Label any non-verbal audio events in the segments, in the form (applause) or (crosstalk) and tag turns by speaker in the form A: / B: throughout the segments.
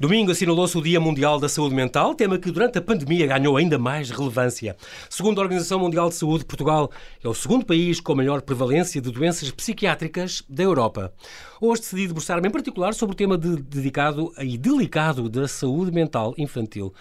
A: Domingo assinalou-se o Dia Mundial da Saúde Mental, tema que durante a pandemia ganhou ainda mais relevância. Segundo a Organização Mundial de Saúde, Portugal é o segundo país com maior prevalência de doenças psiquiátricas da Europa. Hoje decidi debruçar-me em particular sobre o tema de, dedicado e delicado da saúde mental infantil.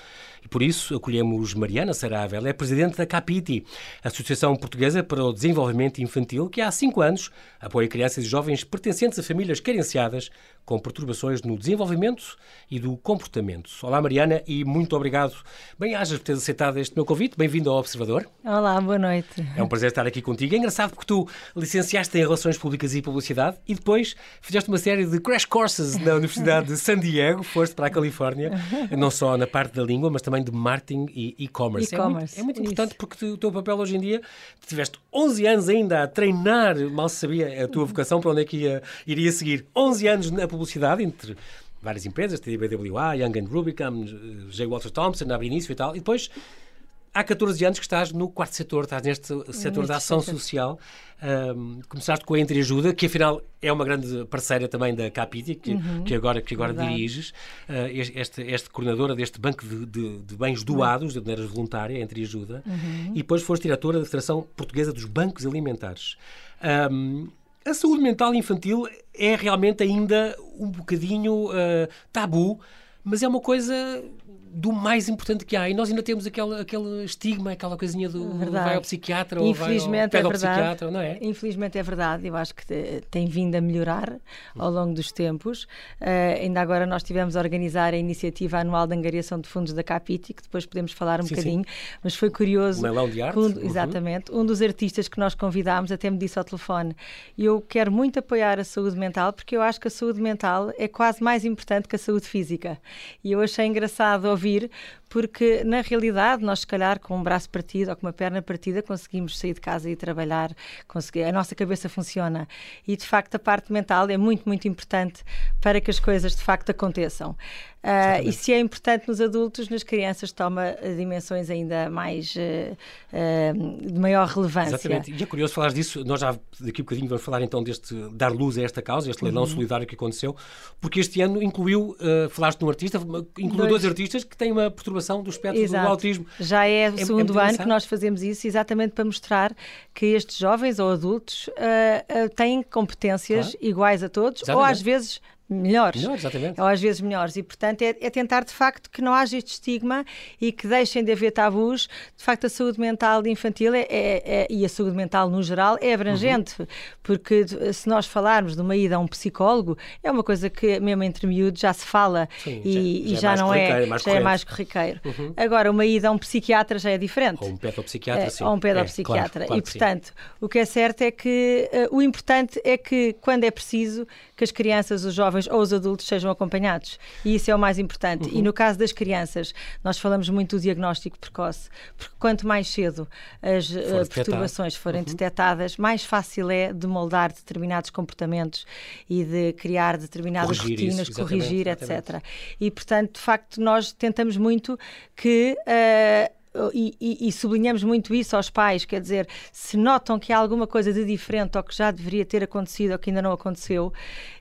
A: E por isso acolhemos Mariana Saravel, é presidente da CAPITI, Associação Portuguesa para o Desenvolvimento Infantil, que há cinco anos apoia crianças e jovens pertencentes a famílias carenciadas com perturbações no desenvolvimento e do comportamento. Olá, Mariana, e muito obrigado. Bem-ajas por teres aceitado este meu convite. Bem-vindo ao Observador.
B: Olá, boa noite.
A: É um prazer estar aqui contigo. É engraçado porque tu licenciaste em Relações Públicas e Publicidade e depois fizeste uma série de crash courses na Universidade de San Diego, foste para a Califórnia, não só na parte da língua, mas também de marketing e e-commerce.
B: E
A: é muito, é muito importante porque o teu papel hoje em dia, tiveste 11 anos ainda a treinar, mal se sabia a tua vocação para onde é que ia, iria seguir. 11 anos na publicidade, entre várias empresas, TBWA, Young and Rubicam, J. Walter Thompson, abre início e tal, e depois há 14 anos que estás no quarto setor, estás neste setor da ação social. Um, começaste com a Entreajuda, que afinal é uma grande parceira também da Capiti, que, uhum, que agora, que agora diriges, uh, este, este coordenadora deste banco de, de, de bens doados, de maneira voluntária, Entreajuda, uhum. e depois foste diretora da Federação Portuguesa dos Bancos Alimentares. Um, a saúde mental infantil é realmente ainda um bocadinho uh, tabu, mas é uma coisa do mais importante que há. E nós ainda temos aquele, aquele estigma, aquela coisinha do verdade. vai ao psiquiatra ou vai ao é pedopsiquiatra, é não é?
B: Infelizmente é verdade. Eu acho que tem vindo a melhorar ao longo dos tempos. Uh, ainda agora nós tivemos a organizar a iniciativa anual de angariação de fundos da Capiti, que depois podemos falar um sim, bocadinho, sim. mas foi curioso.
A: Um de arte.
B: Um, uhum. Exatamente. Um dos artistas que nós convidámos até me disse ao telefone: Eu quero muito apoiar a saúde mental porque eu acho que a saúde mental é quase mais importante que a saúde física. E eu achei engraçado ouvir, porque na realidade nós, se calhar, com um braço partido ou com uma perna partida, conseguimos sair de casa e trabalhar, conseguir, a nossa cabeça funciona. E de facto, a parte mental é muito, muito importante para que as coisas de facto aconteçam. Uh, e se é importante nos adultos, nas crianças toma dimensões ainda mais uh, uh, de maior relevância.
A: Exatamente. E é curioso falar disso. Nós já daqui a bocadinho vamos falar então deste dar luz a esta causa, este leilão uhum. solidário que aconteceu, porque este ano incluiu, falaste de um artista, incluiu dois, dois artistas que têm uma perturbação do espectro Exato. do autismo.
B: Já é o é, segundo é ano que nós fazemos isso, exatamente para mostrar que estes jovens ou adultos têm competências claro. iguais a todos, exatamente. ou às vezes melhores.
A: Melhores, exatamente.
B: Ou às vezes melhores. E, portanto, é, é, tentar, de facto, que não haja este estigma e que deixem de haver tabus. De facto, a saúde mental infantil é, é, é e a saúde mental no geral é abrangente, uhum. porque se nós falarmos de uma ida a um psicólogo, é uma coisa que, mesmo entre miúdos, já se fala
A: Sim,
B: e
A: já, já, já não é,
B: mais já é mais corriqueiro. Uhum. Agora, uma ida a um psiquiatra já é diferente.
A: Ou um pedopsiquiatra,
B: é,
A: sim.
B: Ou um pedopsiquiatra. Claro, claro e, portanto, o que é certo é que uh, o importante é que, quando é preciso, que as crianças, os jovens ou os adultos sejam acompanhados. E isso é o mais importante. Uhum. E no caso das crianças, nós falamos muito do diagnóstico precoce, porque quanto mais cedo as uh, perturbações forem uhum. detectadas, mais fácil é de moldar determinados comportamentos e de criar determinadas
A: corrigir
B: rotinas,
A: isso,
B: corrigir,
A: exatamente.
B: etc. E, portanto, de facto, nós tentamos muito que. Uh, e, e, e, sublinhamos muito isso aos pais, quer dizer, se notam que há alguma coisa de diferente ou que já deveria ter acontecido ou que ainda não aconteceu,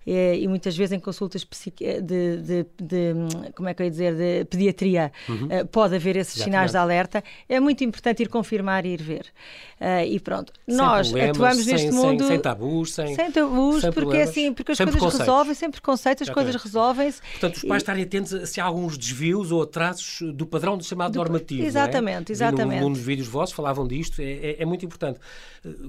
B: é, e muitas vezes em consultas de, de, de, como é que eu ia dizer, de pediatria, uhum. uh, pode haver esses Exatamente. sinais de alerta. É muito importante ir confirmar e ir ver. Uh, e pronto,
A: sem
B: nós atuamos
A: sem,
B: neste mundo
A: sem, sem tabus, sem,
B: sem tabus,
A: sem
B: porque é assim, porque as coisas resolvem, sem preconceitos, as coisas resolvem-se.
A: Portanto, os pais e... estarem atentos se há alguns desvios ou atrasos do padrão do chamado do... normativo.
B: Exatamente,
A: é?
B: exatamente.
A: Num, num dos vídeos vossos falavam disto, é, é, é muito importante.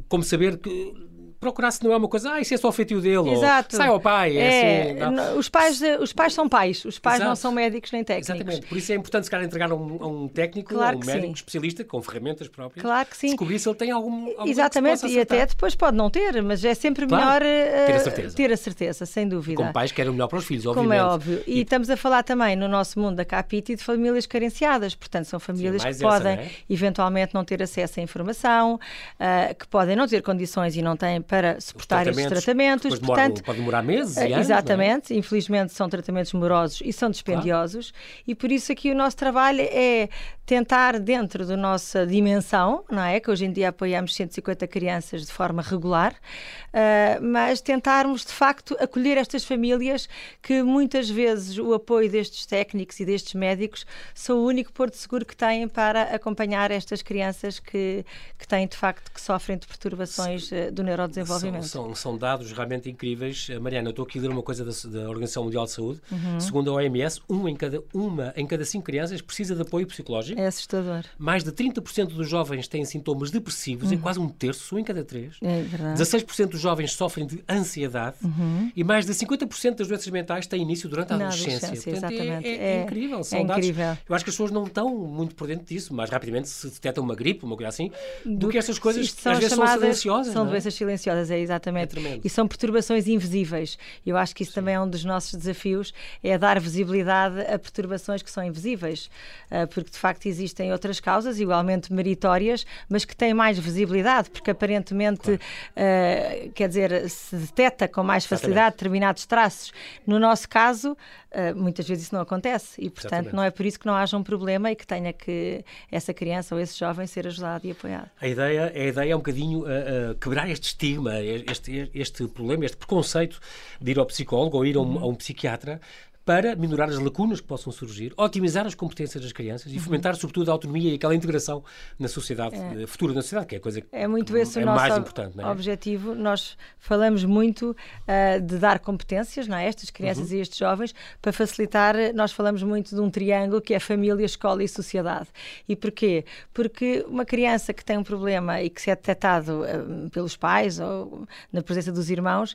A: Como saber que procurar se não é uma coisa, ah, isso é só o feitio dele,
B: Exato.
A: ou sai ao pai. É,
B: é assim, os, pais, os pais são pais, os pais Exato. não são médicos nem técnicos.
A: Exatamente, por isso é importante se calhar entregar a um, a um técnico, claro a um médico sim. especialista com ferramentas próprias.
B: Claro que sim.
A: Descobrir se ele tem algum. algum
B: Exatamente, e até depois pode não ter, mas é sempre
A: claro.
B: melhor uh,
A: ter, a certeza.
B: ter a certeza, sem dúvida.
A: Como pais querem o melhor para os filhos, obviamente.
B: Como é óbvio. E, e estamos a falar também no nosso mundo da Capiti de famílias carenciadas, portanto, são famílias sim, que podem
A: é?
B: eventualmente não ter acesso à informação, uh, que podem não ter condições e não têm para suportar estes tratamentos.
A: Portanto, pode demorar meses e
B: anos, Exatamente, é? infelizmente são tratamentos morosos e são dispendiosos claro. e por isso aqui o nosso trabalho é tentar dentro da nossa dimensão, não é? Que hoje em dia apoiamos 150 crianças de forma regular, uh, mas tentarmos de facto acolher estas famílias que muitas vezes o apoio destes técnicos e destes médicos são o único porto seguro que têm para acompanhar estas crianças que, que têm de facto que sofrem de perturbações uh, do neurodesenvolvimento.
A: São, são, são, dados realmente incríveis. Eh, Mariana, eu estou aqui a ler uma coisa da, da Organização Mundial de Saúde. Uhum. Segundo a OMS, um em cada, uma em cada cinco crianças precisa de apoio psicológico.
B: É assustador.
A: Mais de 30% dos jovens têm sintomas depressivos, uhum. é quase um terço, um em cada três.
B: É verdade.
A: 16% dos jovens sofrem de ansiedade uhum. e mais de 50% das doenças mentais têm início durante a adolescência. adolescência
B: Portanto, é, exatamente.
A: É, é, é, incrível. São
B: é
A: dados.
B: incrível.
A: Eu acho que as pessoas não estão muito por dentro disso. Mais rapidamente se detecta uma gripe, uma coisa assim, do, do que estas coisas que às vezes são silenciosas.
B: São
A: é?
B: doenças silenciosas, é exatamente.
A: É
B: e são perturbações invisíveis. Eu acho que isso Sim. também é um dos nossos desafios, é dar visibilidade a perturbações que são invisíveis. Ah, porque de facto existem outras causas igualmente meritórias, mas que têm mais visibilidade, porque aparentemente, claro. uh, quer dizer, se detecta com mais facilidade determinados traços. No nosso caso, uh, muitas vezes isso não acontece e, portanto, Exatamente. não é por isso que não haja um problema e que tenha que essa criança ou esse jovem ser ajudado e apoiado.
A: A ideia, a ideia é um bocadinho uh, quebrar este estigma, este, este problema, este preconceito de ir ao psicólogo ou ir a um, uhum. a um psiquiatra para minorar as lacunas que possam surgir, otimizar as competências das crianças e uhum. fomentar, sobretudo, a autonomia e aquela integração na sociedade, é. Eh, futura na sociedade, que é a coisa
B: é muito esse é o nosso
A: mais importante. Não
B: é? objetivo. Nós falamos muito uh, de dar competências não é? a estas crianças uhum. e estes jovens para facilitar. Nós falamos muito de um triângulo que é família, escola e sociedade. E porquê? Porque uma criança que tem um problema e que se é detectado uh, pelos pais ou na presença dos irmãos,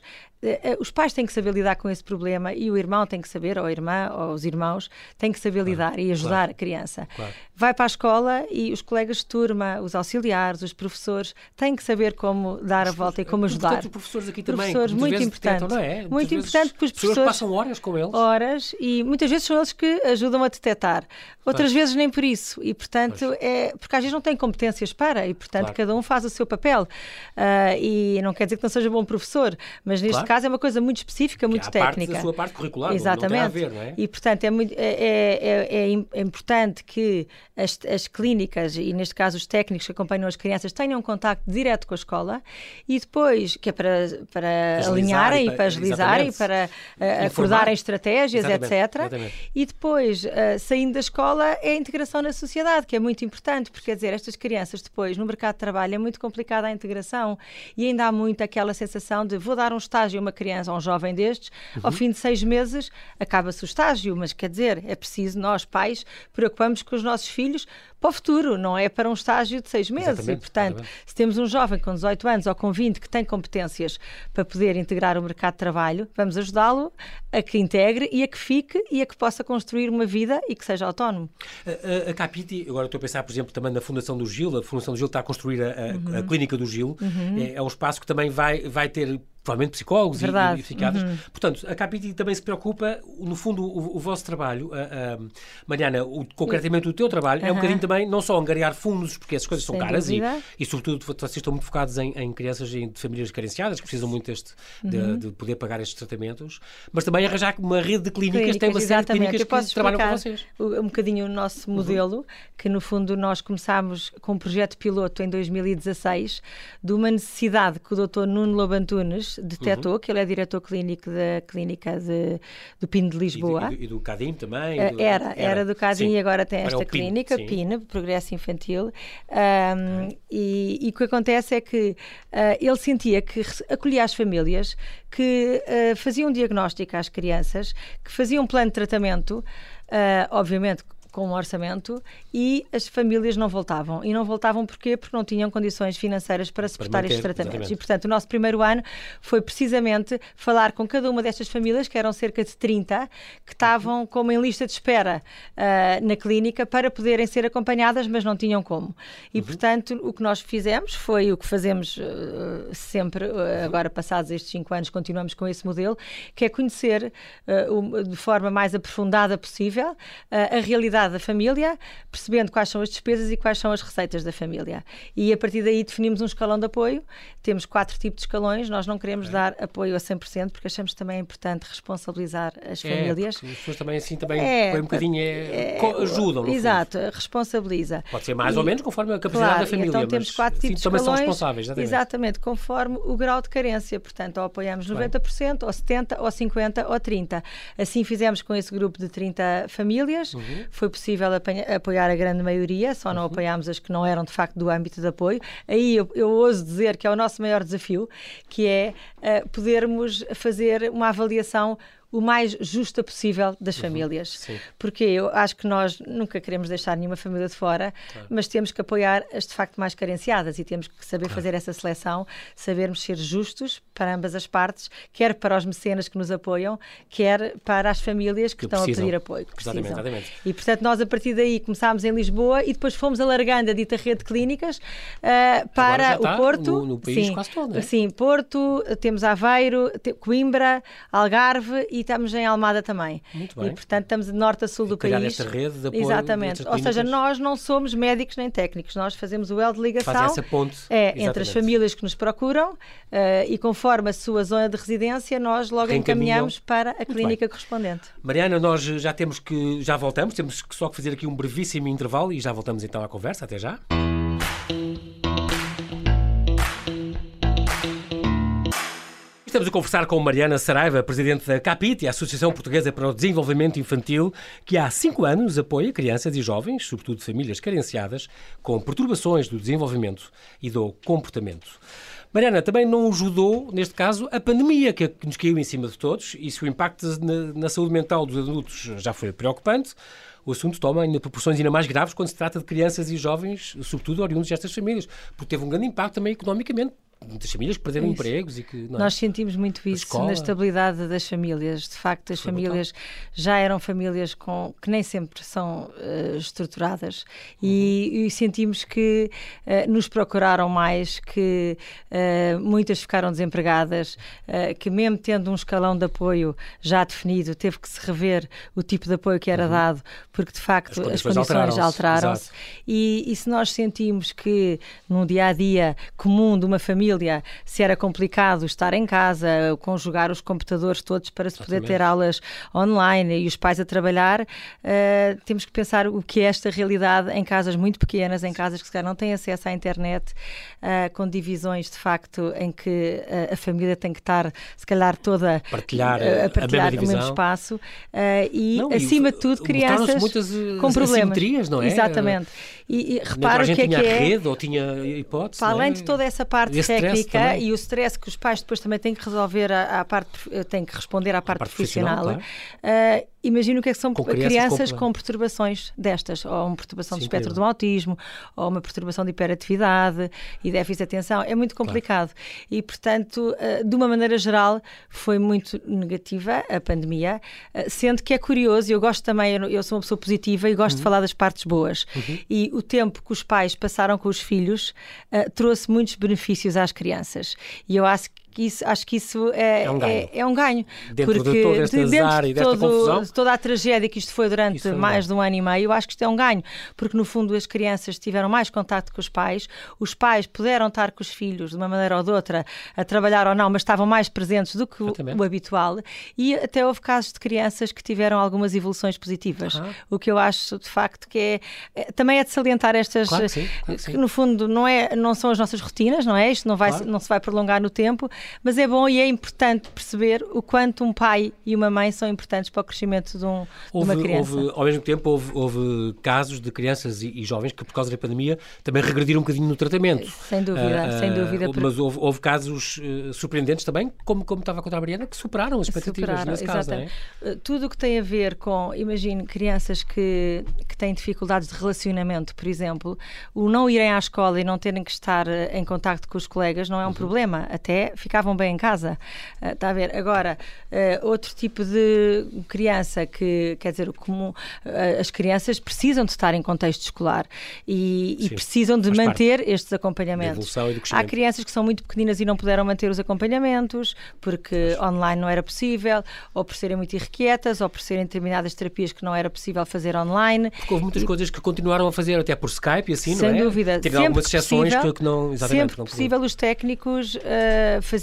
B: os pais têm que saber lidar com esse problema e o irmão tem que saber, ou a irmã, ou os irmãos, têm que saber claro, lidar e ajudar claro, a criança. Claro. Vai para a escola e os colegas de turma, os auxiliares, os professores, têm que saber como dar a volta e como ajudar.
A: Portanto, os professores aqui também.
B: Professores, muito importante. Não é? Muito importante porque os professores
A: passam horas com eles.
B: Horas e muitas vezes são eles que ajudam a detectar. Outras vezes nem por isso. E, portanto, pois. é porque às vezes não têm competências para e, portanto, cada um faz o seu papel. Uh, e não quer dizer que não seja bom professor, mas neste caso é uma coisa muito específica, muito
A: é
B: técnica.
A: Parte da sua parte curricular,
B: Exatamente.
A: Ver, é?
B: E, portanto, é, muito, é, é, é, é importante que as, as, clínicas, e neste caso os técnicos que acompanham as crianças, tenham um contacto direto com a escola e depois, que é para, para alinharem e para, agilizarem, e para uh, acordarem estratégias,
A: exatamente,
B: etc.
A: Exatamente.
B: E depois, uh, saindo da escola, é a integração na sociedade, que é muito importante, porque, quer dizer, estas crianças depois, no mercado de trabalho, é muito complicada a integração e ainda há muito aquela sensação de vou dar um estágio a uma criança, a um jovem destes, uhum. ao fim de seis meses acaba-se o estágio, mas quer dizer, é preciso nós, pais, preocupamos com os nossos filhos para o futuro, não é para um estágio de seis meses.
A: Exatamente,
B: e, portanto,
A: exatamente.
B: se temos um jovem com 18 anos ou com 20 que tem competências para poder integrar o mercado de trabalho, vamos ajudá-lo a que integre e a que fique e a que possa construir uma vida e que seja autónomo.
A: A, a, a Capiti, agora estou a pensar, por exemplo, também na Fundação do Gil, a Fundação do Gil está a construir a, a, uhum. Clínica do Gil, uhum. é, é um espaço que também vai, vai ter provavelmente psicólogos e, e, psiquiatras. Uhum. Portanto, a Capiti também se preocupa, no fundo, o, o vosso trabalho, Mariana, o, concretamente o teu trabalho, uhum. é um bocadinho também não só angariar fundos, porque essas coisas são
B: Sem
A: caras e, e, sobretudo, vocês estão muito focados em, em crianças de famílias carenciadas que precisam muito deste, de, uhum. de, poder pagar estes tratamentos, mas também arranjar uma rede de clínicas, clínicas tem uma série de clínicas que trabalham com vocês.
B: Um bocadinho o nosso uhum. modelo, que no fundo nós começámos com um projeto piloto em 2016 de uma necessidade que o Dr. Nuno Lobantunes detectou, uhum. que ele é diretor clínico da clínica de, do PIN de Lisboa.
A: E, do, e do CADIM também?
B: Uh, do, era, era, era, do CADIM sim. e agora tem esta clínica, PIN, PIN, Progresso Infantil. Um, e, e, o que acontece é que uh, ele sentia que acolhia as famílias que uh, faziam um diagnóstico às crianças, que faziam um plano de tratamento, obviamente com um orçamento e as famílias não voltavam. E não voltavam porquê? Porque não tinham condições financeiras para suportar estes tratamentos. Exatamente. E, portanto, o nosso primeiro ano foi precisamente falar com cada uma destas famílias, que eram cerca de 30, que estavam como em lista de espera uh, na clínica para poderem ser acompanhadas, mas não tinham como. E, uhum. portanto, o que nós fizemos foi o que fazemos uh, sempre, uh, agora passados estes cinco anos, continuamos com esse modelo, que é conhecer de forma mais aprofundada possível a realidade realidade da família, percebendo quais são as despesas e quais são as receitas da família. E a partir daí definimos um escalão de apoio. Temos quatro tipos de escalões. Nós não queremos é. dar apoio a 100% porque achamos também importante responsabilizar as é, famílias.
A: As pessoas também assim também é, um bocadinho é, é ajudam.
B: exato, fundo. responsabiliza.
A: Pode ser mais e, ou menos conforme a capacidade
B: claro,
A: da família.
B: Então temos quatro tipos
A: sim, de
B: escalões.
A: Também são responsáveis, exatamente.
B: exatamente. conforme o grau de carência. Portanto, ou apoiamos 90%, ou 70%, ou 50%, ou 30%. Assim fizemos com esse grupo de 30 famílias. Uhum. Foi possível apoiar a grande maioria, só não uhum. apoiámos as que não eram de facto do âmbito de apoio. Aí eu, eu ouso dizer que é o nosso maior desafio, que é uh, podermos fazer uma avaliação o mais justa possível das uhum, famílias. Porque eu acho que nós nunca queremos deixar nenhuma família de fora, claro. mas temos que apoiar as de facto mais carenciadas e temos que saber claro. fazer essa seleção, sabermos ser justos para ambas as partes, quer para os mecenas que nos apoiam, quer para as famílias que, que estão precisam. a pedir apoio.
A: Exatamente, exatamente.
B: E portanto nós a partir daí começámos em Lisboa e depois fomos alargando a dita rede de clínicas uh, para o Porto.
A: No, no país
B: sim,
A: quase todo, é?
B: Sim, Porto, temos Aveiro, Coimbra, Algarve e estamos em Almada também.
A: Muito bem.
B: E, portanto, estamos de norte a sul do
A: Criar
B: país.
A: esta rede de apoio
B: Exatamente. Ou seja, nós não somos médicos nem técnicos, nós fazemos o elo de ligação.
A: Faz essa ponte.
B: É, entre as famílias que nos procuram uh, e conforme a sua zona de residência, nós logo encaminhamos para a Muito clínica bem. correspondente.
A: Mariana, nós já temos que, já voltamos, temos só que fazer aqui um brevíssimo intervalo e já voltamos então à conversa. Até já. Estamos a conversar com Mariana Saraiva, presidente da CAPIT, a Associação Portuguesa para o Desenvolvimento Infantil, que há cinco anos apoia crianças e jovens, sobretudo famílias carenciadas, com perturbações do desenvolvimento e do comportamento. Mariana, também não ajudou, neste caso, a pandemia que nos caiu em cima de todos, e se o impacto na, na saúde mental dos adultos já foi preocupante, o assunto toma ainda proporções ainda mais graves quando se trata de crianças e jovens, sobretudo oriundos destas famílias, porque teve um grande impacto também economicamente muitas famílias que perderam empregos e que
B: é? nós sentimos muito isso na estabilidade das famílias de facto as famílias brutal. já eram famílias com que nem sempre são uh, estruturadas uhum. e, e, sentimos que uh, nos procuraram mais que uh, muitas ficaram desempregadas que mesmo tendo um escalão de apoio já definido teve que se rever o tipo de apoio que era uhum. dado porque de facto as, as condições alteraram-se alteraram e, e se nós sentimos que num dia a dia comum de uma família família, se era complicado estar em casa, conjugar os computadores todos para se poder ter aulas online e os pais a trabalhar, uh, temos que pensar o que é esta realidade em casas muito pequenas, em casas que se calhar não têm acesso à internet, uh, com divisões de facto em que uh, a família tem que estar, se calhar, toda
A: partilhar,
B: a partilhar o mesmo espaço e, não, acima de tudo, crianças
A: muitas,
B: com problemas.
A: não é?
B: Exatamente. E, e repara o que é que é.
A: rede ou tinha hipótese.
B: Para além é? de toda essa parte técnica e o stress que os pais depois também têm que resolver a, parte, têm que responder à parte, parte profissional. profissional claro. uh, imagino o que, é que são com crianças, crianças com, com, perturbações destas, ou uma perturbação Sim, do espectro do autismo, ou uma perturbação de hiperatividade e déficit de atenção. É muito complicado. Claro. E, portanto, uh, de uma maneira geral, foi muito negativa a pandemia, uh, sendo que é curioso, e eu gosto também, eu, eu, sou uma pessoa positiva e gosto uhum. de falar das partes boas. Uhum. E o tempo que os pais passaram com os filhos trouxe muitos benefícios às crianças. E eu acho que que isso, acho que isso é, é um ganho. É, é um ganho
A: dentro porque, de todo este azar e desta todo, confusão.
B: toda a tragédia que isto foi durante foi mais de um ano e meio, eu acho que isto é um ganho, porque no fundo as crianças tiveram mais contato com os pais, os pais puderam estar com os filhos de uma maneira ou de outra, a trabalhar ou não, mas estavam mais presentes do que o, o, habitual, e até houve casos de crianças que tiveram algumas evoluções positivas, uhum. o que eu acho de facto que é, é também é de salientar estas,
A: claro que, sim, claro que,
B: que no fundo não, é, não são as nossas rotinas, não é? Isto não, vai, claro. não se vai prolongar no tempo, mas é bom e é importante perceber o quanto um pai e uma mãe são importantes para o crescimento de, um, houve, de uma criança.
A: Houve, ao mesmo tempo, houve, houve casos de crianças e, e, jovens que, por causa da pandemia, também regrediram um bocadinho no tratamento.
B: Sem dúvida, uh, sem dúvida.
A: Mas houve, houve casos uh, surpreendentes também, como, como estava a contar a Mariana, que superaram as expectativas superaram, nesse caso. Não é?
B: Uh, tudo o que tem a ver com, imagine, crianças que, que têm dificuldades de relacionamento, por exemplo, o não irem à escola e não terem que estar em contacto com os colegas não é um uhum. problema. Até ficar ficavam bem em casa. Está a ver? Agora, uh, outro tipo de criança que, quer dizer, o comum, uh, as crianças precisam de estar em contexto escolar e, e precisam de manter parte. estes acompanhamentos. Há crianças que são muito pequeninas e não puderam manter os acompanhamentos porque online não era possível, ou por serem muito irrequietas, ou por serem determinadas terapias que não era possível fazer online.
A: Porque houve muitas e, coisas que continuaram a fazer até por Skype e assim,
B: sem
A: não
B: é? dúvida.
A: Teve algumas exceções que, que não.
B: Exatamente, sempre não possível, os técnicos uh, faziam.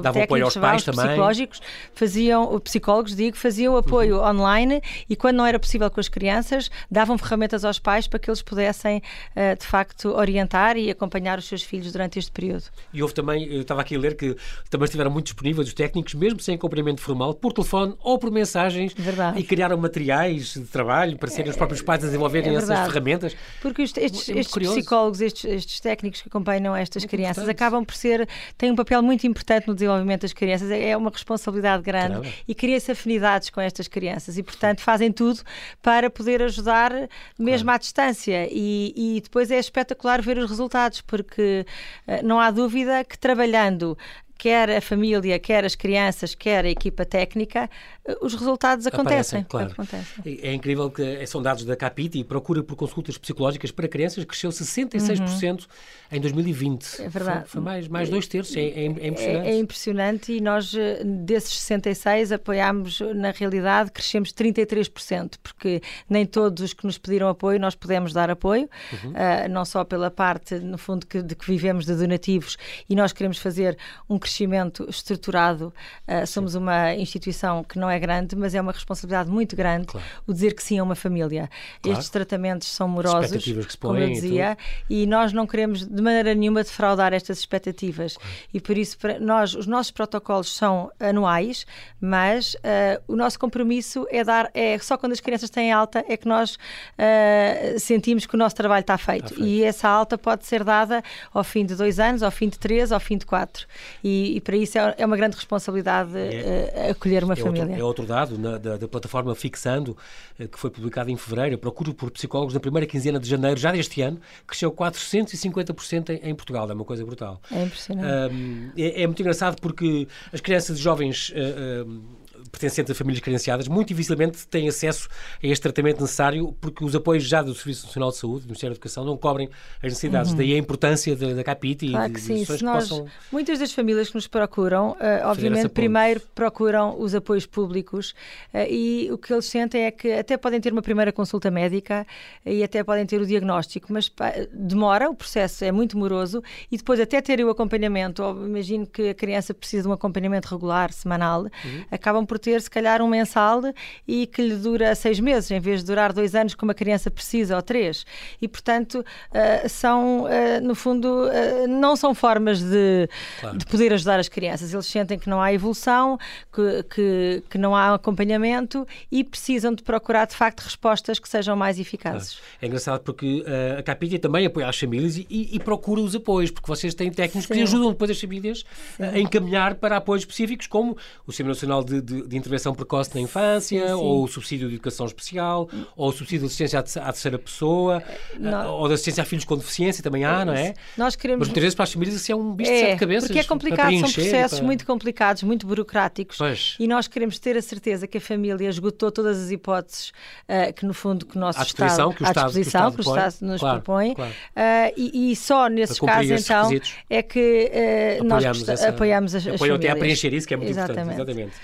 A: Davam apoio aos pais também.
B: psicológicos, faziam, psicólogos, digo, faziam apoio uhum. online e quando não era possível com as crianças, davam ferramentas aos pais para que eles pudessem, uh, de facto, orientar e acompanhar os seus filhos durante este período.
A: E houve também, eu estava aqui a ler que também estiveram muito disponíveis os técnicos, mesmo sem acompanhamento formal, por telefone ou por mensagens
B: verdade.
A: e criaram materiais de trabalho para serem os próprios pais a desenvolverem é essas ferramentas.
B: Porque estes, estes psicólogos, estes, estes, técnicos que acompanham estas muito crianças acabam por ser, têm um papel muito importante no desenvolvimento das crianças, é, é uma responsabilidade grande Caramba. e cria-se afinidades com estas crianças e, portanto, fazem tudo para poder ajudar mesmo claro. à distância e, e depois é espetacular ver os resultados, porque uh, não há dúvida que trabalhando quer a família, quer as crianças, quer a equipa técnica, eh, os resultados acontecem.
A: Aparecem, claro.
B: acontecem.
A: É, é incrível que eh, são dados da Capiti, procura por consultas psicológicas para crianças cresceu 66% uhum. em 2020.
B: É verdade.
A: Foi, foi mais, mais dois terços, é, é, é impressionante.
B: É, é, impressionante e nós eh, desses 66 apoiámos, na realidade, crescemos 33%, porque nem todos os que nos pediram apoio nós pudemos dar apoio, uhum. uh, não só pela parte, no fundo, que, de que vivemos de donativos e nós queremos fazer um crescimento estruturado. Uh, somos uma instituição que não é grande, mas é uma responsabilidade muito grande claro. o dizer que sim a uma família. Claro. Estes tratamentos são morosos, como eu dizia, e, e, nós não queremos de maneira nenhuma defraudar estas expectativas. Claro. E por isso, nós, os nossos protocolos são anuais, mas uh, o nosso compromisso é dar, é só quando as crianças têm alta é que nós uh, sentimos que o nosso trabalho está feito. está feito. E essa alta pode ser dada ao fim de dois anos, ao fim de três, ao fim de quatro. E e, para isso é, é, uma grande responsabilidade é, uh, acolher uma
A: é
B: família.
A: Outro, é outro dado na, da, da, plataforma Fixando, uh, que foi publicado em fevereiro, a procura por psicólogos na primeira quinzena de janeiro, já deste ano, cresceu 450% em, em Portugal, é uma coisa brutal.
B: É impressionante.
A: é, é, muito engraçado porque as crianças e jovens uh, pertencentes a famílias carenciadas, muito dificilmente têm acesso a este tratamento necessário, porque os apoios já do Serviço Nacional de Saúde, do Ministério da Educação, não cobrem as necessidades. Uhum. Daí a importância da, da CAPIT
B: claro
A: e
B: de, sim. Se nós, possam... Muitas das famílias que nos procuram, uh, obviamente, primeiro procuram os apoios públicos uh, e o que eles sentem é que até podem ter uma primeira consulta médica e até podem ter o diagnóstico, mas demora, o processo é muito moroso e depois até terem o acompanhamento, imagino que a criança precisa de um acompanhamento regular, semanal, uhum. acabam por ter, se calhar, um mensal e que lhe dura seis meses, em vez de durar dois anos, como a criança precisa, ou três. E, portanto, uh, são, uh, no fundo, uh, não são formas de, claro. de poder ajudar as crianças. Eles sentem que não há evolução, que, que, que, não há acompanhamento e precisam de procurar, de facto, respostas que sejam mais eficazes.
A: Claro. É engraçado porque a Capília também apoia as famílias e, e, e, procura os apoios, porque vocês têm técnicos Sim. que ajudam depois as famílias Sim. a encaminhar para apoios específicos, como o Sistema Nacional de, de de intervenção precoce na infância, sim, sim. ou o subsídio de educação especial, ou o subsídio de assistência à terceira pessoa, não. ou de assistência a filhos com deficiência também há, não é?
B: Nós queremos...
A: Mas muitas vezes para as famílias isso é um bicho é, de sete cabeças.
B: Porque é complicado, são processos para... muito complicados, muito burocráticos.
A: Pois.
B: E nós queremos ter a certeza que a família esgotou todas as hipóteses uh, que, no fundo, que o nosso Estado,
A: que o Estado, à disposição, que o Estado,
B: que o Estado nos claro, propõe. Claro. Uh, e, e, só nesses casos, então, é que uh, nós essa... apoiamos as, as famílias.
A: até a preencher isso, que é muito
B: Exatamente.
A: importante. Exatamente.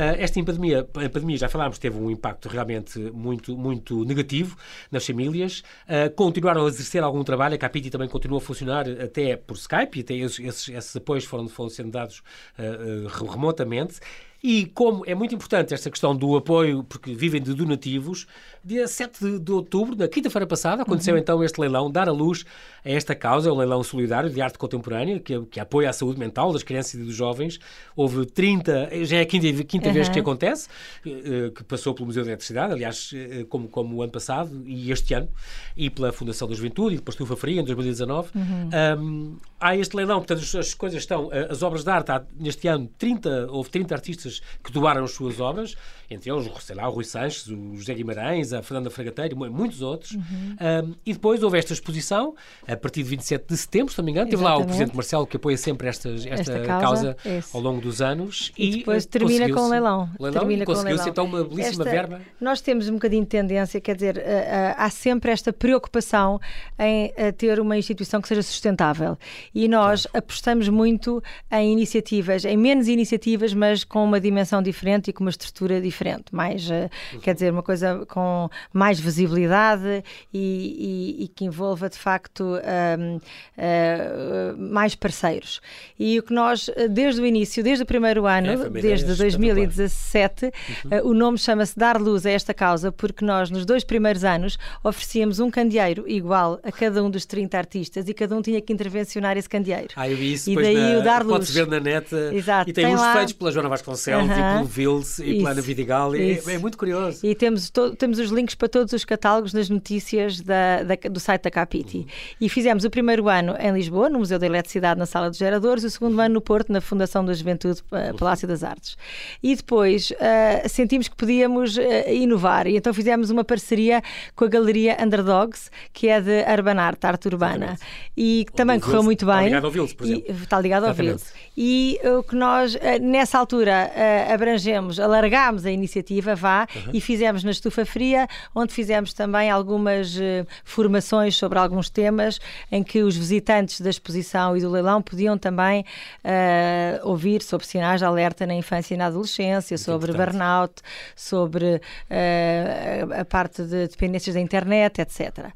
A: Uh, esta pandemia, a pandemia, já falámos, teve um impacto realmente muito, muito negativo nas famílias. Uh, continuaram a exercer algum trabalho, a Capiti também continua a funcionar até por Skype, e até esses, esses apoios foram, foram sendo dados uh, remotamente. E como é muito importante esta questão do apoio, porque vivem de donativos, dia 7 de, de outubro, na quinta-feira passada, aconteceu uhum. então este leilão, dar a luz a esta causa, é um leilão solidário de arte contemporânea, que, que apoia a saúde mental das crianças e dos jovens. Houve 30, já é a quinta, quinta uhum. vez que acontece, eh, que passou pelo Museu da Eletricidade, aliás, eh, como, como o ano passado e este ano, e pela Fundação da Juventude, e depois pelo Faria, em 2019. Uhum. Um, há este leilão, portanto, as coisas estão, eh, as obras de arte, há, neste ano 30, houve 30 artistas que doaram as suas obras, entre eles, sei lá, o Rui Sanches, o José Guimarães, a Fernanda Fragateiro, muitos outros. Uhum. Um, e depois houve esta exposição, a partir de 27 de setembro, se não me engano, teve lá o Presidente Marcelo que apoia sempre estas, esta, esta causa, causa ao longo dos anos.
B: E, e depois termina com o leilão.
A: leilão
B: termina
A: conseguiu-se então uma belíssima
B: esta,
A: verba.
B: Nós temos um bocadinho de tendência, quer dizer, uh, uh, há sempre esta preocupação em uh, ter uma instituição que seja sustentável. E nós claro. apostamos muito em iniciativas, em menos iniciativas, mas com uma dimensão diferente e com uma estrutura diferente. Mais, uhum. quer dizer, uma coisa com mais visibilidade e, e, e que envolva de facto um, uh, mais parceiros. E o que nós, desde o início, desde o primeiro ano, é, desde 2017, uhum. uh, o nome chama-se Dar Luz a esta causa, porque nós, nos dois primeiros anos, oferecíamos um candeeiro igual a cada um dos 30 artistas e cada um tinha que intervencionar esse candeeiro.
A: Ah, eu vi isso e daí na, o Dar Luz. Pode-se ver na net. Exato, e tem, tem uns lá... feitos pela Joana Vasconcelos uh -huh. e pelo Vils e pela Ana Vidigal. É, é, muito curioso.
B: E temos, temos os links para todos os catálogos nas notícias da, da, do site da Capiti. Uhum. E fizemos o primeiro ano em Lisboa, no Museu da Eletricidade, na Sala dos Geradores, e o segundo uhum. ano no Porto, na Fundação da Juventude, uh, Palácio das Artes. E depois uh, sentimos que podíamos uh, inovar, e então fizemos uma parceria com a Galeria Underdogs, que é de Urban Art, arte urbana, Exatamente. e que também correu muito bem. Está
A: ligado ao Vils, por exemplo.
B: E, está ligado ao Vils. E o que nós, nessa altura, abrangemos, alargámos a iniciativa, vá, uhum. e fizemos na Estufa Fria, onde fizemos também algumas formações sobre alguns temas em que os visitantes da exposição e do leilão podiam também uh, ouvir sobre sinais de alerta na infância e na adolescência, Muito sobre importante. burnout, sobre uh, a parte de dependências da internet, etc.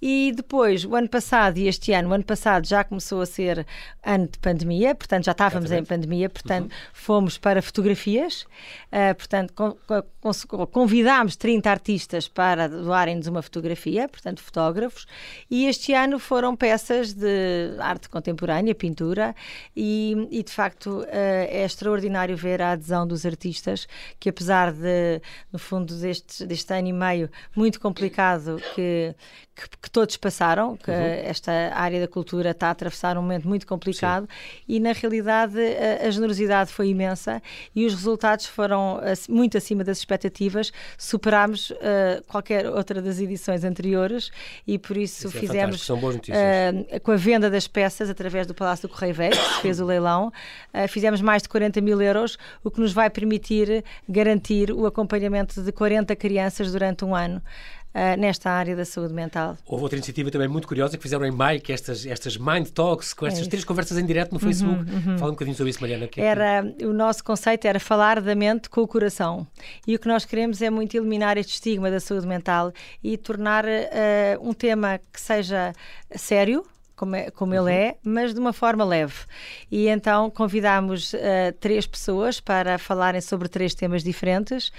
B: E depois, o ano passado e este ano, o ano passado já começou a ser ano de pandemia, portanto já estávamos Exatamente. em pandemia, portanto uhum. fomos para fotografias, uh, portanto convidámos 30 artistas para doarem-nos uma fotografia, portanto fotógrafos, e este ano foram peças de arte contemporânea, pintura, e, e de facto uh, é extraordinário ver a adesão dos artistas, que apesar de, no fundo, deste, deste ano e meio muito complicado que, que, que todos passaram, que uhum. esta área da cultura está a atravessar um momento muito complicado Sim. e na realidade a, a, generosidade foi imensa e os resultados foram muito acima das expectativas, superámos uh, qualquer outra das edições anteriores e por isso, isso é fizemos uh, com a venda das peças através do Palácio do Correio Velho, que se fez o leilão, uh, fizemos mais de 40 mil euros, o que nos vai permitir garantir o acompanhamento de 40 crianças durante um ano. Uh, nesta área da saúde mental.
A: Houve outra iniciativa também muito curiosa que fizeram em maio, que é estas, estas Mind Talks, com estas é três conversas em direto no uhum, Facebook. Uhum. Fala um bocadinho sobre isso, Mariana.
B: Que é era, que... O nosso conceito era falar da mente com o coração. E o que nós queremos é muito eliminar este estigma da saúde mental e tornar uh, um tema que seja sério, como, é, como uhum. ele é, mas de uma forma leve. E então convidámos uh, três pessoas para falarem sobre três temas diferentes.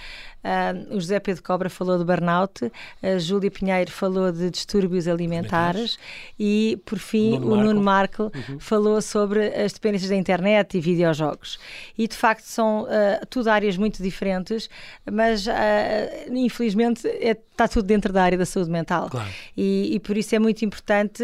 B: Uh, o José Pedro Cobra falou de burnout, a Júlia Pinheiro falou de distúrbios alimentares e, por fim, Nuno o Nuno Marco uhum. falou sobre as dependências da internet e videojogos. E, de facto, são uh, tudo áreas muito diferentes, mas, uh, infelizmente, é, está tudo dentro da área da saúde mental. Claro. E, e, por isso é muito importante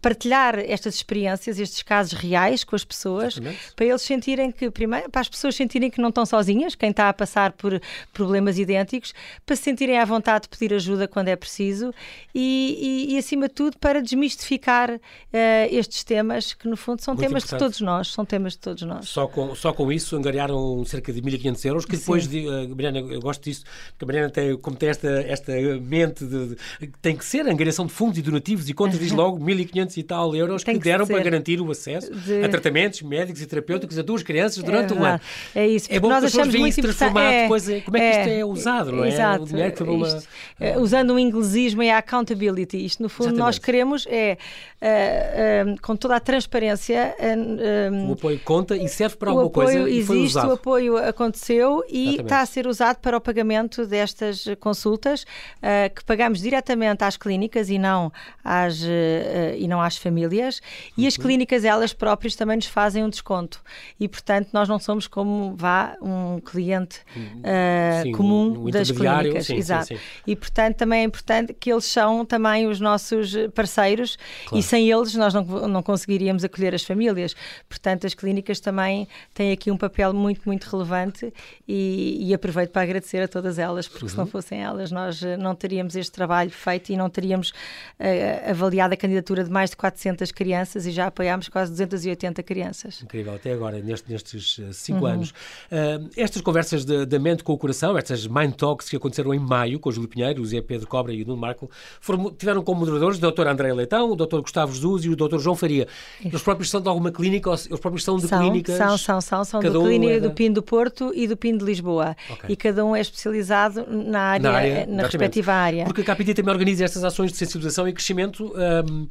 B: partilhar estas experiências, estes casos reais com as pessoas, Exatamente. para eles sentirem que, primeiro, para as pessoas sentirem que não estão sozinhas, quem está a passar por problemas idênticos, para se sentirem à vontade de pedir ajuda quando é preciso e, e, e acima de tudo, para desmistificar uh, estes temas, que no fundo são Muito temas importante. de todos nós, são temas de todos nós.
A: Só com, só com isso angariaram cerca de 1.500 euros, que depois, de, uh, Mariana, eu gosto disso, porque a Mariana tem, como tem esta, esta mente de, de, tem que ser angariação de fundos e donativos e contas, diz (laughs) logo 1.500 500 e tal euros Tem que, que deram para garantir o acesso de... a tratamentos médicos e terapêuticos a duas crianças durante é, um ano.
B: É isso.
A: É bom
B: nós
A: que as
B: achamos muito
A: transformar é, depois como é que isto é, é usado, não é?
B: Exato. O uma... Isto, uh, usando um inglesismo é a accountability. Isto, no fundo, Exatamente. nós queremos é, uh, uh, com toda a transparência...
A: o apoio conta e serve para alguma coisa
B: e foi existe, O apoio aconteceu e Exatamente. está a ser usado para o pagamento destas consultas que pagamos diretamente às clínicas e não às e não às famílias. E as clínicas, elas próprias, também nos fazem um desconto. E, portanto, nós não somos como, vá, um cliente uh, sim, comum um das clínicas.
A: Sim,
B: Exato.
A: Sim,
B: e, portanto, também é importante que eles são também os nossos parceiros claro. e sem eles nós não, não conseguiríamos acolher as famílias. Portanto, as clínicas também têm aqui um papel muito, muito relevante e, e aproveito para agradecer a todas elas, porque uhum. se não uhum. fossem elas nós eh, não teríamos este trabalho feito e não teríamos uh, avaliado a candidatura de mais de 400 crianças e já apoiámos quase 280 crianças.
A: Incrível, até agora, nestes, nestes cinco uhum. anos. Uh, estas conversas da mente com o coração, estas Mind Talks que aconteceram em maio com o Júlio Pinheiro, o Zé Pedro Cobra e o Nuno Marco, foram, tiveram como moderadores o Dr. André Leitão, o Dr. Gustavo Jesus e o Dr. João Faria. Isso. Eles próprios são de alguma clínica, eles próprios são de
B: são,
A: clínicas?
B: São, são, são, são da um clínica é do PIN do Porto e do PIN de Lisboa. Okay. E cada um é especializado na área, na, área, na respectiva área.
A: Porque a Capiti também organiza estas ações de sensibilização e crescimento. Um,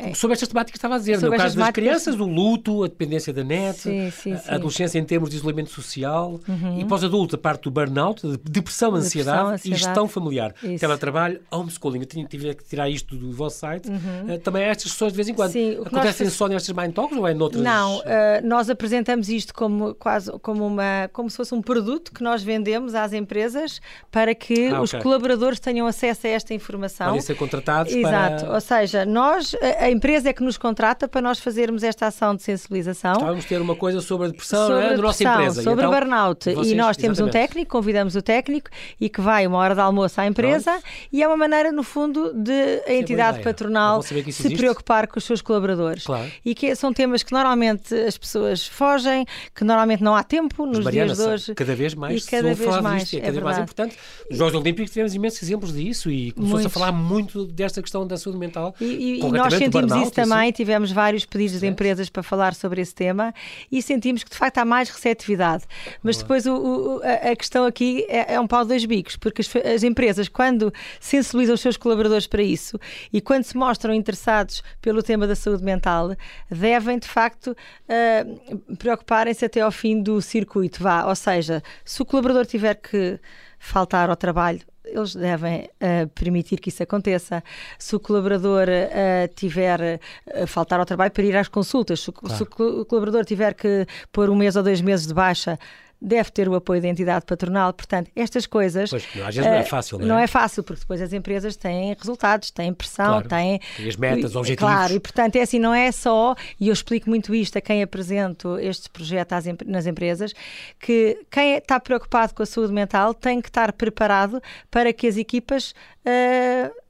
A: é. Sobre estas temáticas que estava a dizer, no caso das crianças, o luto, a dependência da net, sim, sim, sim. a adolescência em termos de isolamento social uhum. e pós-adulto, a parte do burnout, de depressão, ansiedade, depressão, ansiedade. e gestão familiar. Isso. Teletrabalho, homeschooling. Eu tinha, tive que tirar isto do vosso site. Uhum. Uh, também estas sessões de vez em quando. Acontecem nós... só nestas Mind Talks ou é noutras?
B: Não, uh, nós apresentamos isto como quase como, uma, como se fosse um produto que nós vendemos às empresas para que ah, os colaboradores tenham acesso a esta informação.
A: Podem ser contratados
B: Exato.
A: para...
B: Ou seja, nós... A, a empresa é que nos contrata para nós fazermos esta ação de sensibilização.
A: Estávamos a ter uma coisa sobre a depressão, sobre é? a nossa empresa.
B: Sobre
A: então,
B: burnout. Vocês, e nós temos exatamente. um técnico, convidamos o técnico e que vai uma hora de almoço à empresa Pronto. e é uma maneira, no fundo, de a é entidade patronal se existe. preocupar com os seus colaboradores.
A: Claro.
B: E que são temas que normalmente as pessoas fogem, que normalmente não há tempo nos
A: Mariana,
B: dias de hoje.
A: Cada vez mais e cada vez mais, disto, é, é cada vez mais importante. Os Jogos Olímpicos tivemos imensos exemplos disso e começou-se a falar muito desta questão da saúde mental.
B: E, e, e nós sentimos isso também, tivemos vários pedidos de empresas para falar sobre esse tema e sentimos que de facto há mais receptividade. Mas depois o, o, a, questão aqui é, é, um pau de dois bicos, porque as, as, empresas, quando sensibilizam os seus colaboradores para isso e quando se mostram interessados pelo tema da saúde mental, devem de facto uh, preocuparem-se até ao fim do circuito. Vá. Ou seja, se o colaborador tiver que faltar ao trabalho eles devem uh, permitir que isso aconteça. Se o colaborador uh, tiver uh, faltar ao trabalho para ir às consultas, se, claro. se o colaborador tiver que pôr um mês ou dois meses de baixa, deve ter o apoio da entidade patronal. Portanto, estas coisas.
A: Pois, às vezes não é fácil, não é?
B: Não é fácil, porque depois as empresas têm resultados, têm pressão,
A: claro.
B: têm.
A: E as metas, objetivos.
B: Claro, e portanto é assim, não é só, e eu explico muito isto a quem apresento este projeto às, nas empresas, que quem está preocupado com a saúde mental tem que estar preparado para que as equipas. Uh,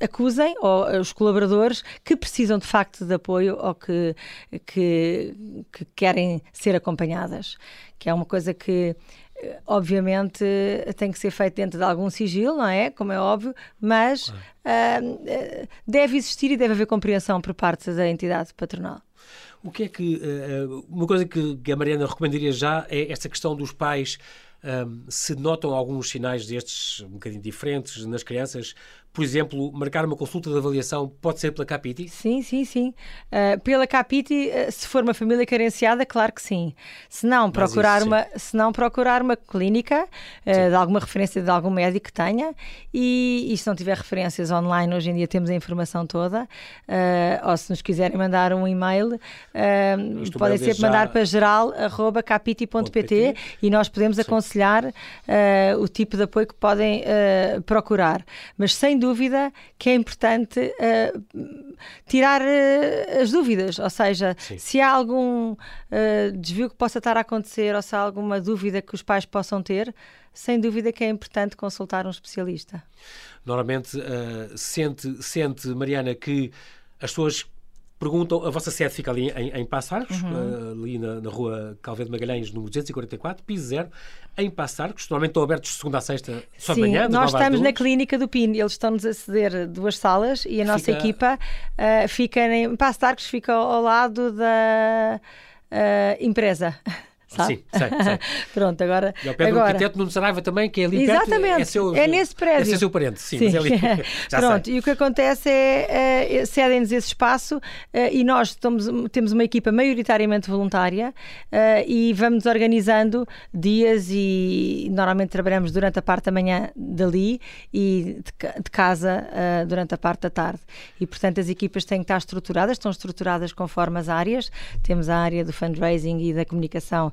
B: acusem ou os colaboradores que precisam de facto de apoio ou que, que, que querem ser acompanhadas que é uma coisa que eh, obviamente tem que ser feito dentro de algum sigilo, não é? Como é óbvio, mas uh, deve existir e deve haver compreensão por parte da entidade patronal.
A: O que é que. Uh, uma coisa que a Mariana recomendaria já é essa questão dos pais. Um, se notam alguns sinais destes um bocadinho diferentes nas crianças, por exemplo, marcar uma consulta de avaliação pode ser pela Capiti?
B: Sim, sim, sim. Uh, pela Capiti, uh, se for uma família carenciada, claro que sim. Se não, procurar, isso, uma, se não procurar uma clínica uh, de alguma referência de algum médico que tenha e, e, se não tiver referências online, hoje em dia temos a informação toda, ou se nos quiserem mandar um e-mail, podem ser já... mandar para geral.capiti.pt e nós podemos sim. aconselhar o tipo de apoio que podem procurar. Mas sem dúvida que é importante uh, tirar uh, as dúvidas, ou seja, Sim. se há algum uh, desvio que possa estar a acontecer ou se há alguma dúvida que os pais possam ter, sem dúvida que é importante consultar um especialista.
A: Normalmente sente, sente, Mariana, que as pessoas perguntam, a vossa sede fica ali em, em Passarcos, uhum. ali na, na rua Calveiro de Magalhães, número 244, piso zero, em Passarcos. Normalmente estão abertos de segunda a sexta, só
B: Sim,
A: de manhã.
B: nós estamos na clínica do PIN, eles estão-nos a ceder duas salas e a nossa fica... equipa uh, fica em Passarcos, fica ao lado da uh, empresa. Sabe?
A: Sim, sei, sei. (laughs)
B: Pronto, agora.
A: E ao pé
B: agora...
A: do arquiteto Nuno Saraiva também, que é ali
B: Exatamente,
A: perto. É, seu,
B: é nesse prédio.
A: É seu parente, sim,
B: Sim.
A: mas é (laughs)
B: Pronto,
A: sei.
B: e o que acontece é, é cedem-nos esse espaço eh, e nós estamos, temos uma equipa maioritariamente voluntária eh, e vamos organizando dias e normalmente trabalhamos durante a parte da manhã dali e de, de casa eh, durante a parte da tarde. E portanto as equipas têm que estar estruturadas, estão estruturadas conforme as áreas. Temos a área do fundraising e da comunicação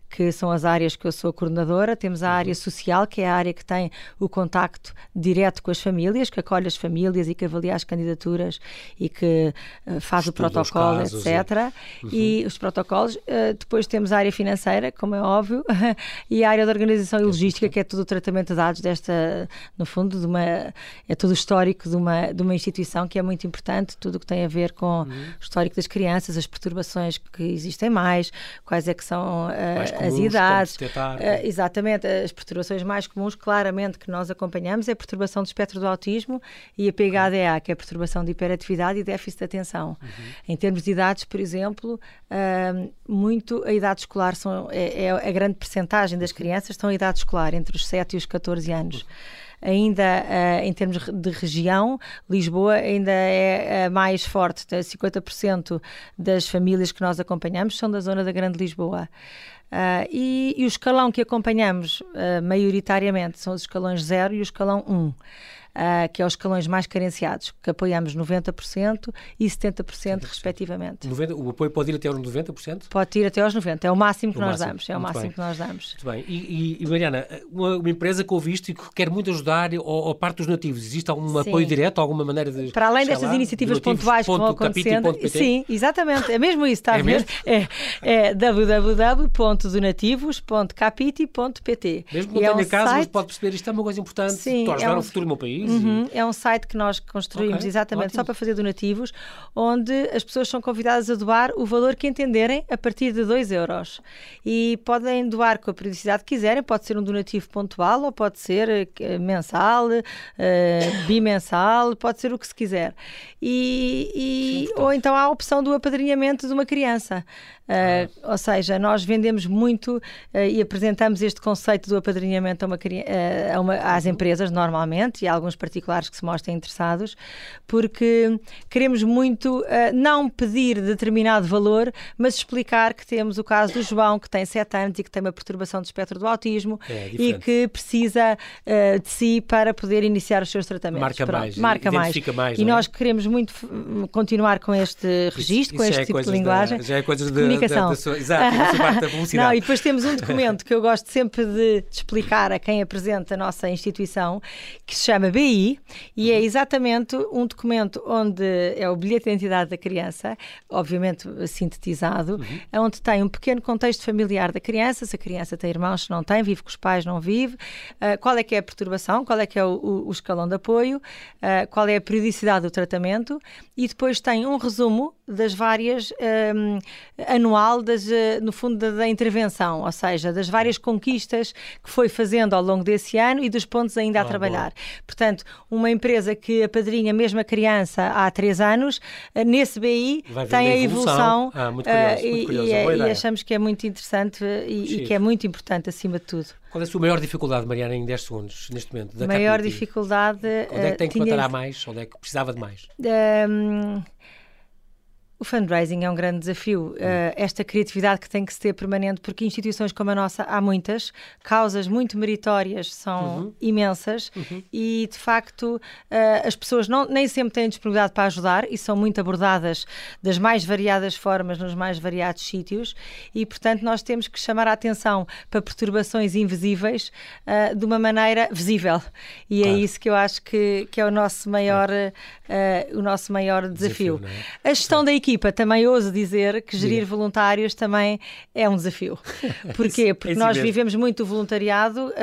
B: que são as áreas que eu sou coordenadora, temos a
A: Uhum.
B: área social, que é a área que tem o contacto direto com as famílias, que acolhe as famílias e que avalia as candidaturas e que eh, faz
A: Estuda
B: o protocolo,
A: casos
B: etc. E os protocolos. Eh, depois temos a área financeira, como é óbvio, (laughs) e a área da organização e logística, que é todo o tratamento de dados desta, no fundo, de uma, é todo o histórico de uma, de uma instituição que é muito importante, tudo o que tem a ver com
A: Uhum.
B: o histórico das crianças, as perturbações que existem mais, quais é que são eh,
A: Mais comuns, como
B: idades.
A: detectar.
B: Eh, exatamente, as perturbações mais comuns, claramente, que nós acompanhamos é a perturbação do espectro do autismo e a PHDA, que é a perturbação de hiperatividade e déficit de atenção. Em termos de idades, por exemplo, ah, muito a idade escolar são, é, é a grande percentagem das crianças estão em idade escolar, entre os 7 e os 14 anos. Ainda ah, em termos de região, Lisboa ainda é ah, mais forte, tem 50% das famílias que nós acompanhamos são da zona da Grande Lisboa. Ah, e, e o escalão que acompanhamos ah, maioritariamente são os escalões 0 e o escalão 1. Ah, que é os escalões mais carenciados, que apoiamos 90% e 70% respectivamente.
A: 90, o apoio pode ir até aos 90%?
B: Pode ir até aos 90%, é o máximo que
A: O
B: nós
A: máximo,
B: damos. É o
A: muito
B: máximo
A: bem.
B: que nós damos.
A: Muito bem. E, e- Mariana, uma, uma empresa que ouviste e que quer muito ajudar ao, ao parte dos nativos, existe algum
B: Sim.
A: apoio direto, alguma maneira de.
B: Para além destas
A: lá,
B: iniciativas pontuais que vão acontecendo, sim, exatamente, é mesmo isso, está (laughs)
A: É
B: a ver? É, é www.donativos.capiti.pt
A: Mesmo que não
B: é
A: tenha
B: um
A: casa, mas
B: site-
A: pode perceber isto é uma coisa importante.
B: Sim,
A: Estou a
B: é
A: ajudar
B: um-
A: o futuro do meu país. E-
B: Uhum, É um site que nós construímos
A: Ok,
B: exatamente
A: ótimo.
B: só para fazer donativos, onde as pessoas são convidadas a doar o valor que entenderem a partir de 2 euros. E podem doar com a periodicidade que quiserem, pode ser um donativo pontual ou pode ser eh, mensal, eh, bimensal, pode ser o que se quiser. E, e- ou então há a opção do apadrinhamento de uma criança. Eh, Ou seja, nós vendemos muito eh, e apresentamos este conceito do apadrinhamento a uma, a uma- às empresas normalmente e a alguns particulares que se mostrem interessados, porque queremos muito eh, não pedir determinado valor, mas explicar que temos o caso do João, que tem 7 anos e que tem uma perturbação do espectro do autismo
A: É,
B: e
A: diferente.
B: que precisa eh, de si para poder iniciar os seus tratamentos.
A: Marca
B: Pronto,
A: mais,
B: marca mais.
A: mais,
B: E
A: é?
B: nós queremos muito f- continuar com este registro, com
A: Isso
B: este
A: já é
B: tipo de
A: coisas da-
B: linguagem.
A: já é coisas da-
B: comunicação.
A: da- da sua- exato, da sua parte da publicidade. (laughs)
B: Não, e depois temos um documento que eu gosto sempre de, de explicar a quem apresenta a nossa instituição, que se chama BI, e
A: Uhum.
B: é exatamente um documento onde é o bilhete de identidade da criança, obviamente sintetizado,
A: Uhum.
B: onde tem um pequeno contexto familiar da criança, se a criança tem irmãos, se não tem, vive com os pais, não vive, ah, qual é que é a perturbação, qual é que é o, o- escalão de apoio, ah, qual é a periodicidade do tratamento, e depois tem um resumo das várias ahm, anual das, no fundo da, da intervenção, ou seja, das várias conquistas que foi fazendo ao longo desse ano e dos pontos ainda a
A: Ah,
B: trabalhar. Portanto, uma empresa que apadrinha mesmo a criança há três anos, eh, nesse BI tem
A: a evolução.
B: evolução,
A: Ah, muito
B: eh,
A: curioso, muito
B: e-
A: curioso,
B: e,
A: é
B: e achamos que é muito interessante eh, e, e que é muito importante acima de tudo.
A: Qual é a sua maior dificuldade, Mariana, em 10 segundos, neste momento? Da
B: maior dificuldade
A: Onde é que tem que
B: eh, tinha-
A: batalhar mais? Onde é que precisava de mais?
B: Um, o fundraising é um grande desafio. Uh, esta criatividade que tem que se ter permanente, porque instituições como a nossa há muitas, causas muito meritórias são imensas e, de facto, uh, as pessoas não, nem sempre têm disponibilidade para ajudar e são muito abordadas das mais variadas formas, nos mais variados sítios e, portanto, nós temos que chamar a atenção para perturbações invisíveis uh, de uma maneira visível. E
A: Claro.
B: é isso que eu acho que, que é o nosso maior, o nosso maior desafio.
A: Desafio, é?
B: A gestão da equipa também ouso dizer que gerir voluntários também é um desafio. (laughs) Porquê? Porque
A: É assim
B: nós
A: mesmo.
B: vivemos muito o voluntariado, uh, uh,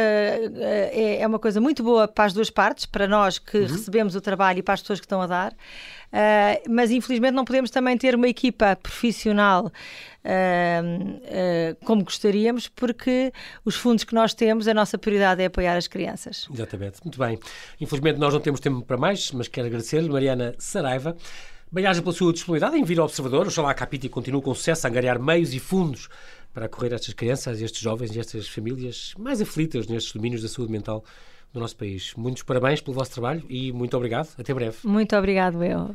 B: é, é uma coisa muito boa para as duas partes, para nós que
A: Uhum.
B: recebemos o trabalho e para as pessoas que estão a dar. Uh, mas infelizmente não podemos também ter uma equipa profissional uh, uh, como gostaríamos, porque os fundos que nós temos, a nossa prioridade é apoiar as crianças.
A: Exatamente, muito bem. Infelizmente nós não temos tempo para mais, mas quero agradecer-lhe, Mariana Saraiva, Bem-aja pela sua disponibilidade em vir ao Observador. Oxalá a Capiti continue com sucesso a angariar meios e fundos para acorrer estas crianças, estes jovens e estas famílias mais aflitas nestes domínios da saúde mental do nosso país. Muitos parabéns pelo vosso trabalho e muito obrigado. Até breve.
B: Muito obrigado, eu.